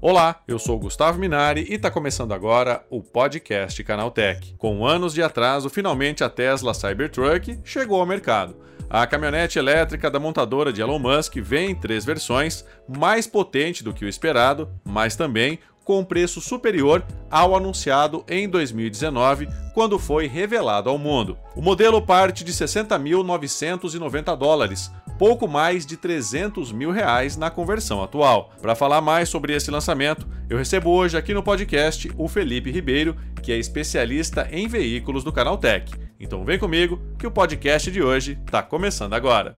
Olá, eu sou Gustavo Minari e está começando agora o podcast Canaltech. Com anos de atraso, finalmente a Tesla Cybertruck chegou ao mercado. A caminhonete elétrica da montadora de Elon Musk vem em três versões, mais potente do que o esperado, mas também com preço superior ao anunciado em 2019, quando foi revelado ao mundo. O modelo parte de 60.990 dólares, pouco mais de 300 mil reais na conversão atual. Para falar mais sobre esse lançamento, eu recebo hoje aqui no podcast o Felipe Ribeiro, que é especialista em veículos do Canal Tech. Então vem comigo que o podcast de hoje está começando agora.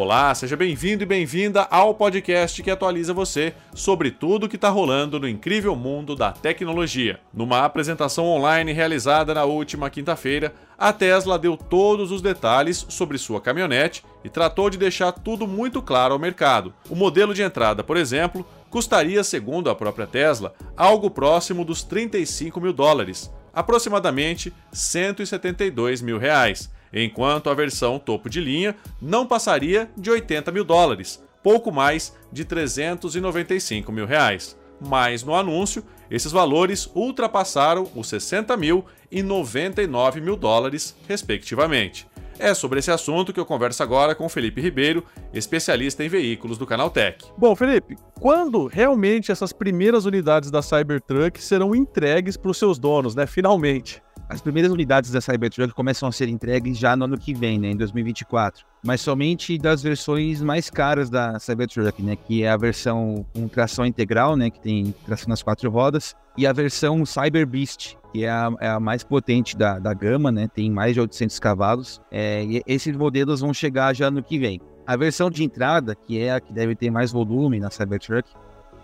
Olá, seja bem-vindo e bem-vinda ao podcast que atualiza você sobre tudo o que está rolando no incrível mundo da tecnologia. Numa apresentação online realizada na última quinta-feira, a Tesla deu todos os detalhes sobre sua caminhonete e tratou de deixar tudo muito claro ao mercado. O modelo de entrada, por exemplo, custaria, segundo a própria Tesla, algo próximo dos 35 mil dólares, aproximadamente 172 mil reais enquanto a versão topo de linha não passaria de 80 mil dólares, pouco mais de 395 mil reais. Mas no anúncio, esses valores ultrapassaram os 60 mil e 99 mil dólares, respectivamente. É sobre esse assunto que eu converso agora com Felipe Ribeiro, especialista em veículos do Canal Tech. Bom, Felipe, quando realmente essas primeiras unidades da Cybertruck serão entregues para os seus donos, né? Finalmente. As primeiras unidades da Cybertruck começam a ser entregues já no ano que vem, né, em 2024. Mas somente das versões mais caras da Cybertruck, né, que é a versão com tração integral, né, que tem tração nas quatro rodas, e a versão Cyber Beast, que é a, é a mais potente da, da gama, né, tem mais de 800 cavalos. É, e esses modelos vão chegar já no que vem. A versão de entrada, que é a que deve ter mais volume na Cybertruck,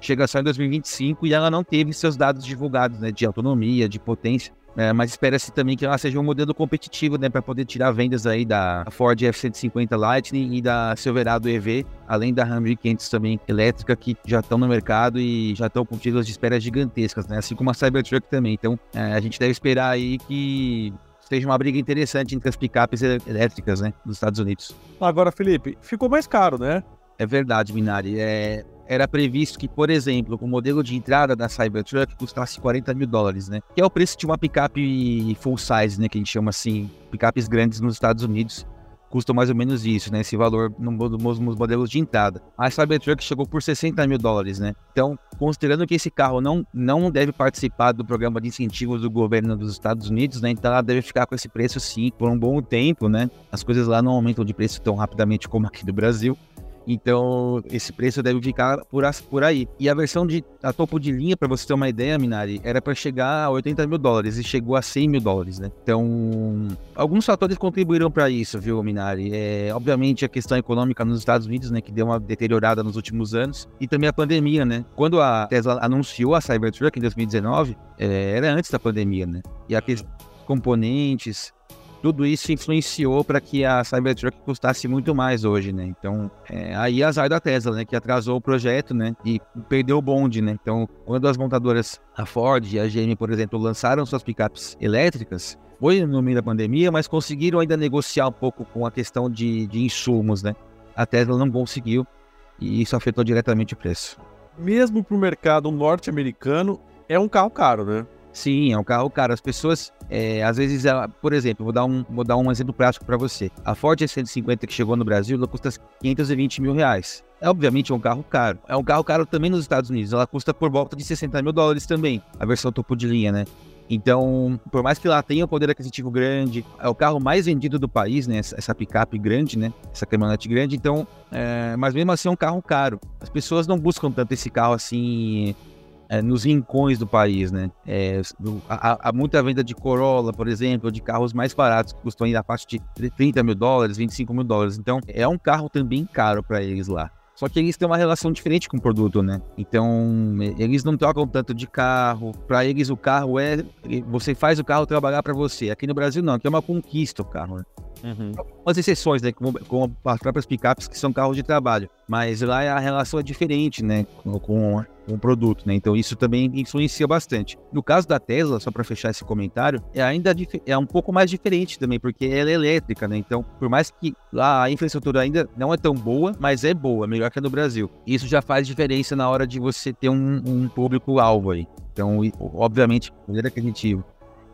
chega só em 2025 e ela não teve seus dados divulgados, né, de autonomia, de potência. É, mas espera-se também que ela seja um modelo competitivo, né, para poder tirar vendas aí da Ford F-150 Lightning e da Silverado EV, além da Ram 1500 também elétrica, que já estão no mercado e já estão com filas de espera gigantescas, né, assim como a Cybertruck também. Então, é, a gente deve esperar aí que seja uma briga interessante entre as picapes elétricas, né, dos Estados Unidos. Agora, Felipe, ficou mais caro, né? É verdade, Minari. É, era previsto que, por exemplo, o modelo de entrada da Cybertruck custasse 40 mil dólares, né? Que é o preço de uma picape full size, né? Que a gente chama assim, picapes grandes nos Estados Unidos. Custam mais ou menos isso, né? Esse valor nos modelos de entrada. A Cybertruck chegou por 60 mil dólares, né? Então, considerando que esse carro não, não deve participar do programa de incentivos do governo dos Estados Unidos, né? Então ela deve ficar com esse preço sim por um bom tempo, né? As coisas lá não aumentam de preço tão rapidamente como aqui do Brasil. Então, esse preço deve ficar por, por aí. E a versão de a topo de linha, para você ter uma ideia, Minari, era para chegar a 80 mil dólares e chegou a 100 mil dólares, né? Então, alguns fatores contribuíram para isso, viu, Minari? É, obviamente, a questão econômica nos Estados Unidos, né, que deu uma deteriorada nos últimos anos, e também a pandemia, né? Quando a Tesla anunciou a Cybertruck em 2019, é, era antes da pandemia, né? E a questão componentes, tudo isso influenciou para que a Cybertruck custasse muito mais hoje, né? Então, é, aí azar da Tesla, né? Que atrasou o projeto, né? E perdeu o bonde, né? Então, quando as montadoras, a Ford e a GM, por exemplo, lançaram suas picapes elétricas, foi no meio da pandemia, mas conseguiram ainda negociar um pouco com a questão de, de insumos, né? A Tesla não conseguiu e isso afetou diretamente o preço. Mesmo para o mercado norte-americano, é um carro caro, né? Sim, é um carro caro. As pessoas, é, às vezes, por exemplo, vou dar um, vou dar um exemplo prático para você. A Ford E150 que chegou no Brasil, ela custa 520 mil reais. É obviamente um carro caro. É um carro caro também nos Estados Unidos. Ela custa por volta de 60 mil dólares também, a versão topo de linha, né? Então, por mais que ela tenha um poder aquisitivo grande, é o carro mais vendido do país, né? Essa, picape grande, né? Essa caminhonete grande. Então, é... mas mesmo assim é um carro caro. As pessoas não buscam tanto esse carro assim é, nos rincões do país, né? É, há, há, muita venda de Corolla, por exemplo, de carros mais baratos, que custam ainda a faixa de 30 mil dólares, 25 mil dólares. Então, é um carro também caro para eles lá. Só que eles têm uma relação diferente com o produto, né? Então, eles não trocam tanto de carro. Para eles, o carro é. Você faz o carro trabalhar para você. Aqui no Brasil, não. Aqui é uma conquista o carro, né? Uhum. As exceções, né? Como, como, as próprias picapes que são carros de trabalho. Mas lá a relação é diferente, né? Com, com, o produto, né? Então isso também influencia bastante. No caso da Tesla, só para fechar esse comentário, é ainda é um pouco mais diferente também, porque ela é elétrica, né? Então, por mais que lá a infraestrutura ainda não é tão boa, mas é boa, melhor que a no Brasil. Isso já faz diferença na hora de você ter um, um público-alvo aí. Então, obviamente, a maneira que a gente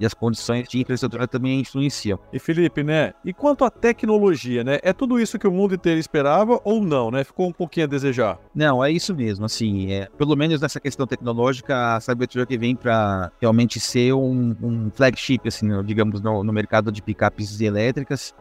e as condições de infraestrutura também influenciam. E Felipe, né? E quanto à tecnologia, né? É tudo isso que o mundo inteiro esperava ou não, né? Ficou um pouquinho a desejar? Não, é isso mesmo. Assim, é, pelo menos nessa questão tecnológica, a Cybertruck vem para realmente ser um, um flagship, assim, digamos, no, no mercado de picapes elétricas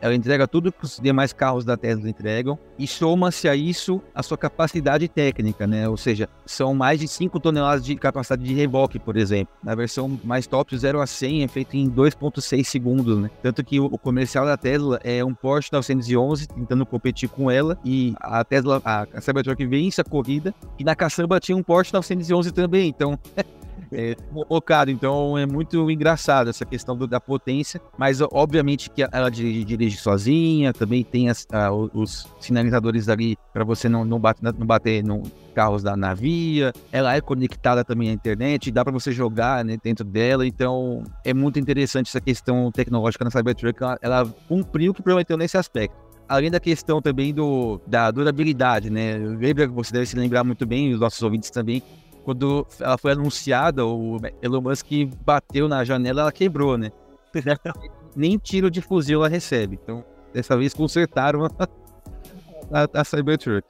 ela entrega tudo que os demais carros da Tesla entregam e soma-se a isso a sua capacidade técnica, né? Ou seja, são mais de 5 toneladas de capacidade de reboque, por exemplo. Na versão mais top, 0 a 100 é feito em 2.6 segundos, né? Tanto que o comercial da Tesla é um Porsche 911 tentando competir com ela e a Tesla, a, Cybertruck vence a corrida e na caçamba tinha um Porsche 911 também, então é, focado. Então é muito engraçado essa questão do, da potência, mas obviamente que ela dirige, dirige sozinha, também tem as, a, os sinalizadores ali para você não, não, bate, não bater no carros da navia. Ela é conectada também à internet, dá para você jogar né, dentro dela. Então é muito interessante essa questão tecnológica na Cybertruck. Ela, ela cumpriu o que prometeu nesse aspecto além da questão também do, da durabilidade, né? Lembra, você deve se lembrar muito bem, os nossos ouvintes também, quando ela foi anunciada, o Elon Musk bateu na janela, ela quebrou, né? Nem tiro de fuzil ela recebe. Então, dessa vez consertaram a, a, a Cybertruck.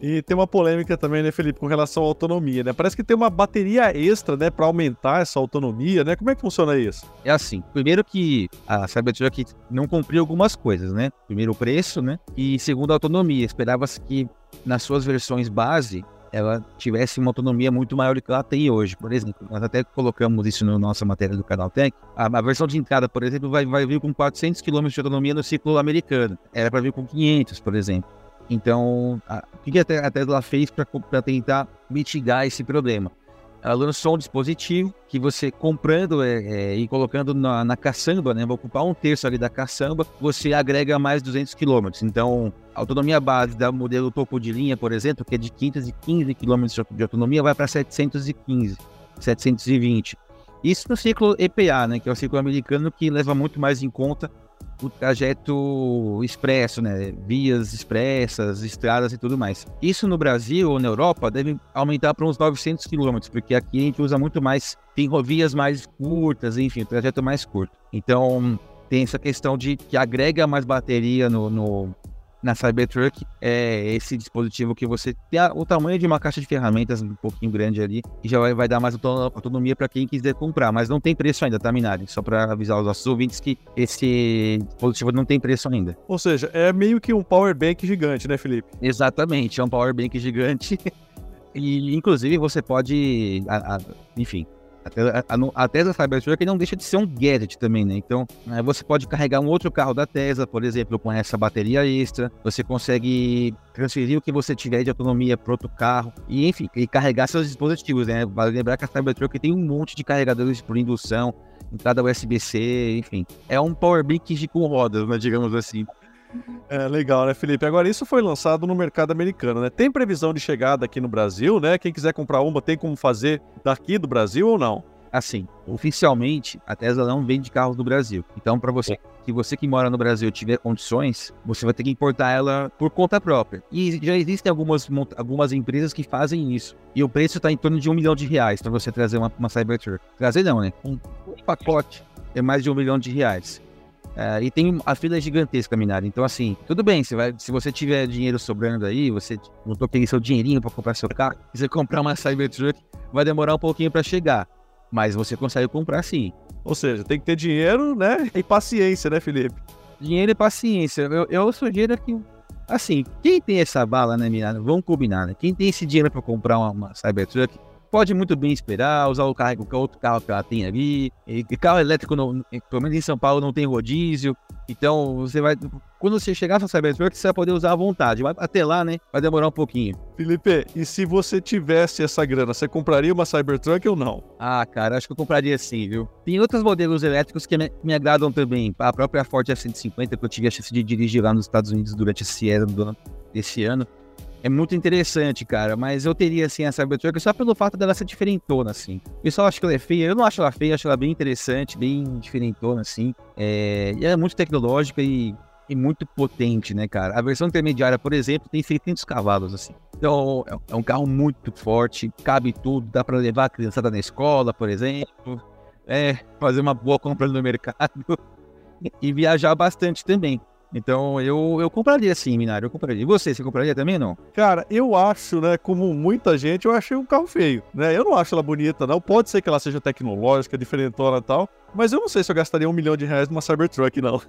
E tem uma polêmica também, né, Felipe, com relação à autonomia, né? Parece que tem uma bateria extra, né, para aumentar essa autonomia, né? Como é que funciona isso? É assim, primeiro que a Cybertruck não cumpriu algumas coisas, né? Primeiro o preço, né? E segundo a autonomia, esperava-se que nas suas versões base ela tivesse uma autonomia muito maior do que ela tem hoje. Por exemplo, nós até colocamos isso na nossa matéria do Canal Tech. A, a versão de entrada, por exemplo, vai, vai vir com 400 km de autonomia no ciclo americano. Era para vir com 500, por exemplo. Então, a, o que a Tesla fez para tentar mitigar esse problema? Ela lançou um dispositivo que você comprando é, é, e colocando na, na caçamba, né, vai ocupar um terço ali da caçamba, você agrega mais 200 km. Então, a autonomia base da modelo topo de linha, por exemplo, que é de 515 km de autonomia, vai para 715, 720. Isso no ciclo EPA, né, que é o ciclo americano que leva muito mais em conta o trajeto expresso, né? Vias expressas, estradas e tudo mais. Isso no Brasil ou na Europa deve aumentar para uns 900 quilômetros, porque aqui a gente usa muito mais, tem rovias mais curtas, enfim, o trajeto é mais curto. Então, tem essa questão de que agrega mais bateria no, no na Cybertruck é esse dispositivo que você tem a, o tamanho de uma caixa de ferramentas um pouquinho grande ali e já vai, vai dar mais autonomia para quem quiser comprar, mas não tem preço ainda, tá, Minari? Só para avisar os nossos ouvintes que esse dispositivo não tem preço ainda. Ou seja, é meio que um power bank gigante, né, Felipe? Exatamente, é um power bank gigante. e inclusive você pode, a, a, enfim, a, a, Tesla Cybertruck não deixa de ser um gadget também, né? Então, né, você pode carregar um outro carro da Tesla, por exemplo, com essa bateria extra. Você consegue transferir o que você tiver de autonomia para outro carro e, enfim, e carregar seus dispositivos, né? Vale lembrar que a Cybertruck tem um monte de carregadores por indução, entrada USB-C, enfim. É um power bank com rodas, né, digamos assim. É legal, né, Felipe? Agora, isso foi lançado no mercado americano, né? Tem previsão de chegada aqui no Brasil, né? Quem quiser comprar uma, tem como fazer daqui do Brasil ou não? Assim, oficialmente, a Tesla não vende carros do Brasil. Então, para você, se você que mora no Brasil tiver condições, você vai ter que importar ela por conta própria. E já existem algumas, algumas empresas que fazem isso. E o preço está em torno de um milhão de reais para você trazer uma, uma Cybertruck. Trazer não, né? Um pacote é mais de um milhão de reais. Uh, e tem a fila é gigantesca, Minari. Então, assim, tudo bem, você vai, se você tiver dinheiro sobrando aí, você não aquele seu dinheirinho para comprar seu carro, se você comprar uma Cybertruck, vai demorar um pouquinho para chegar. Mas você consegue comprar sim. Ou seja, tem que ter dinheiro, né? E paciência, né, Felipe? Dinheiro e paciência. Eu, eu sugiro que, assim, quem tem essa bala, né, Minari? Vamos combinar, né? Quem tem esse dinheiro para comprar uma, uma Cybertruck, pode muito bem esperar, usar o carro, o outro carro que ela tem ali. E, carro elétrico, no, pelo menos em São Paulo, não tem rodízio. Então, você vai. Quando você chegar na Cybertruck, você vai poder usar à vontade. Vai até lá, né? Vai demorar um pouquinho. Felipe, e se você tivesse essa grana, você compraria uma Cybertruck ou não? Ah, cara, acho que eu compraria sim, viu? Tem outros modelos elétricos que me, me agradam também. A própria Ford F-150, que eu tive a chance de dirigir lá nos Estados Unidos durante esse ano, desse ano. É muito interessante, cara, mas eu teria, assim, a Cybertruck só pelo fato dela ser diferentona, assim. O pessoal acha que ela é feia, eu não acho ela feia, acho ela bem interessante, bem diferentona, assim. É... E ela é muito tecnológica e, e muito potente, né, cara? A versão intermediária, por exemplo, tem 600 cavalos, assim. Então, é, é um carro muito forte, cabe tudo, dá para levar a criançada na escola, por exemplo. É, fazer uma boa compra no mercado e viajar bastante também. Então eu, eu compraria sim, Minário, eu compraria. E você, você compraria também não? Cara, eu acho, né, como muita gente, eu achei um carro feio, né? Eu não acho ela bonita, não. Pode ser que ela seja tecnológica, diferentona e tal, mas eu não sei se eu gastaria um milhão de reais numa Cybertruck, não.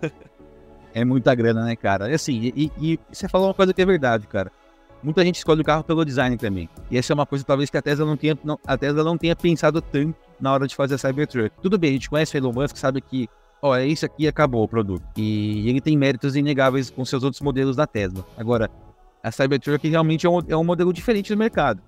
é muita grana, né, cara? Assim, e, e você falou uma coisa que é verdade, cara. Muita gente escolhe o carro pelo design também. E essa é uma coisa talvez que a Tesla não tenha, não, a Tesla não tenha pensado tanto na hora de fazer a Cybertruck. Tudo bem, a gente conhece o Elon Musk, sabe que ó, é isso aqui acabou o produto. E ele tem méritos inegáveis com seus outros modelos da Tesla. Agora, a Cybertruck realmente é um, é um modelo diferente do mercado.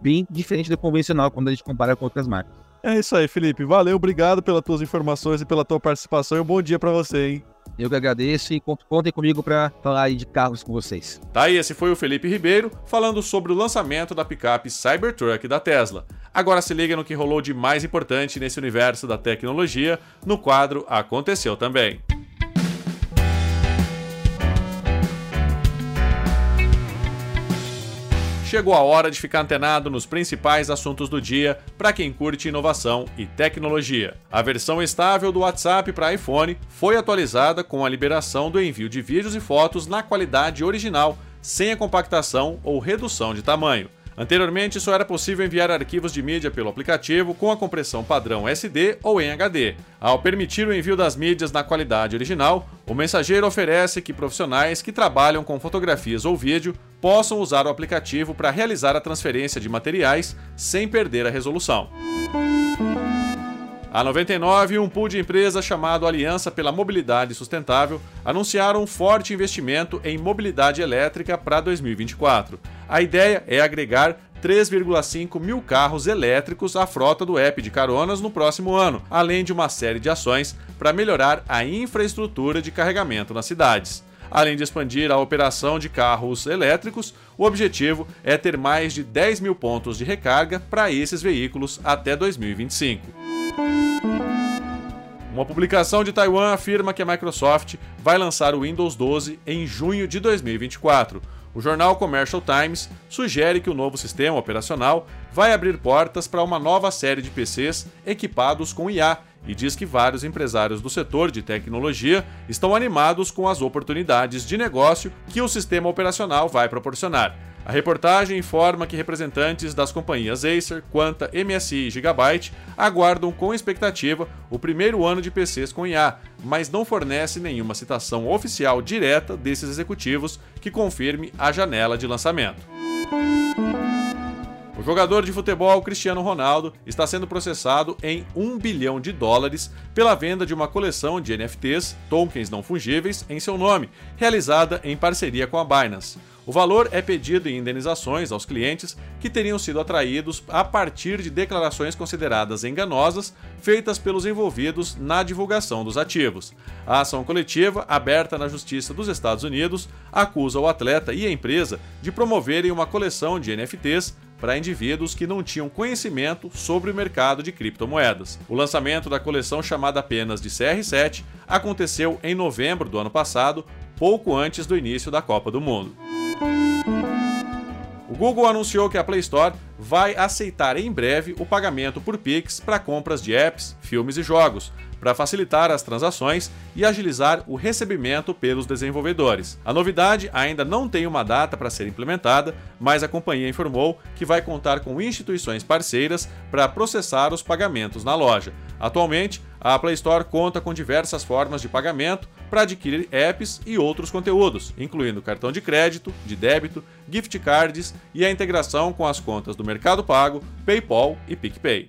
Bem diferente do convencional quando a gente compara com outras marcas. É isso aí, Felipe. Valeu, obrigado pelas tuas informações e pela tua participação. E um bom dia para você, hein? Eu que agradeço e contem comigo para falar aí de carros com vocês. Tá aí, esse foi o Felipe Ribeiro falando sobre o lançamento da picape Cybertruck da Tesla. Agora se liga no que rolou de mais importante nesse universo da tecnologia no quadro Aconteceu Também. Chegou a hora de ficar antenado nos principais assuntos do dia para quem curte inovação e tecnologia. A versão estável do WhatsApp para iPhone foi atualizada com a liberação do envio de vídeos e fotos na qualidade original, sem a compactação ou redução de tamanho. Anteriormente, só era possível enviar arquivos de mídia pelo aplicativo com a compressão padrão SD ou em HD. Ao permitir o envio das mídias na qualidade original, o mensageiro oferece que profissionais que trabalham com fotografias ou vídeo possam usar o aplicativo para realizar a transferência de materiais sem perder a resolução. A 99 e um pool de empresas chamado Aliança pela Mobilidade Sustentável anunciaram um forte investimento em mobilidade elétrica para 2024. A ideia é agregar 3,5 mil carros elétricos à frota do app de caronas no próximo ano, além de uma série de ações para melhorar a infraestrutura de carregamento nas cidades. Além de expandir a operação de carros elétricos, o objetivo é ter mais de 10 mil pontos de recarga para esses veículos até 2025. Uma publicação de Taiwan afirma que a Microsoft vai lançar o Windows 12 em junho de 2024. O jornal Commercial Times sugere que o novo sistema operacional vai abrir portas para uma nova série de PCs equipados com IA e diz que vários empresários do setor de tecnologia estão animados com as oportunidades de negócio que o sistema operacional vai proporcionar. A reportagem informa que representantes das companhias Acer, Quanta, MSI e Gigabyte aguardam com expectativa o primeiro ano de PCs com IA, mas não fornece nenhuma citação oficial direta desses executivos que confirme a janela de lançamento. Jogador de futebol Cristiano Ronaldo está sendo processado em 1 bilhão de dólares pela venda de uma coleção de NFTs, tokens não fungíveis, em seu nome, realizada em parceria com a Binance. O valor é pedido em indenizações aos clientes que teriam sido atraídos a partir de declarações consideradas enganosas feitas pelos envolvidos na divulgação dos ativos. A ação coletiva, aberta na Justiça dos Estados Unidos, acusa o atleta e a empresa de promoverem uma coleção de NFTs para indivíduos que não tinham conhecimento sobre o mercado de criptomoedas. O lançamento da coleção chamada apenas de CR7 aconteceu em novembro do ano passado, pouco antes do início da Copa do Mundo. O Google anunciou que a Play Store vai aceitar em breve o pagamento por Pix para compras de apps, filmes e jogos, para facilitar as transações e agilizar o recebimento pelos desenvolvedores. A novidade ainda não tem uma data para ser implementada, mas a companhia informou que vai contar com instituições parceiras para processar os pagamentos na loja. Atualmente, a Play Store conta com diversas formas de pagamento para adquirir apps e outros conteúdos, incluindo cartão de crédito, de débito, gift cards e a integração com as contas do Mercado Pago, PayPal e PicPay.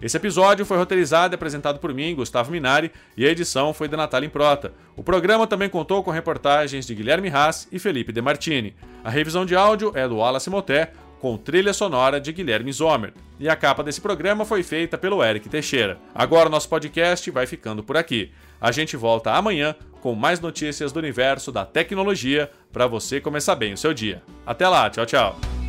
Esse episódio foi roteirizado e apresentado por mim, Gustavo Minari, e a edição foi da Natália Improta. O programa também contou com reportagens de Guilherme Haas e Felipe De Martini. A revisão de áudio é do Wallace Moté, com trilha sonora de Guilherme Zomer. E a capa desse programa foi feita pelo Eric Teixeira. Agora nosso podcast vai ficando por aqui. A gente volta amanhã com mais notícias do universo da tecnologia para você começar bem o seu dia. Até lá, tchau, tchau.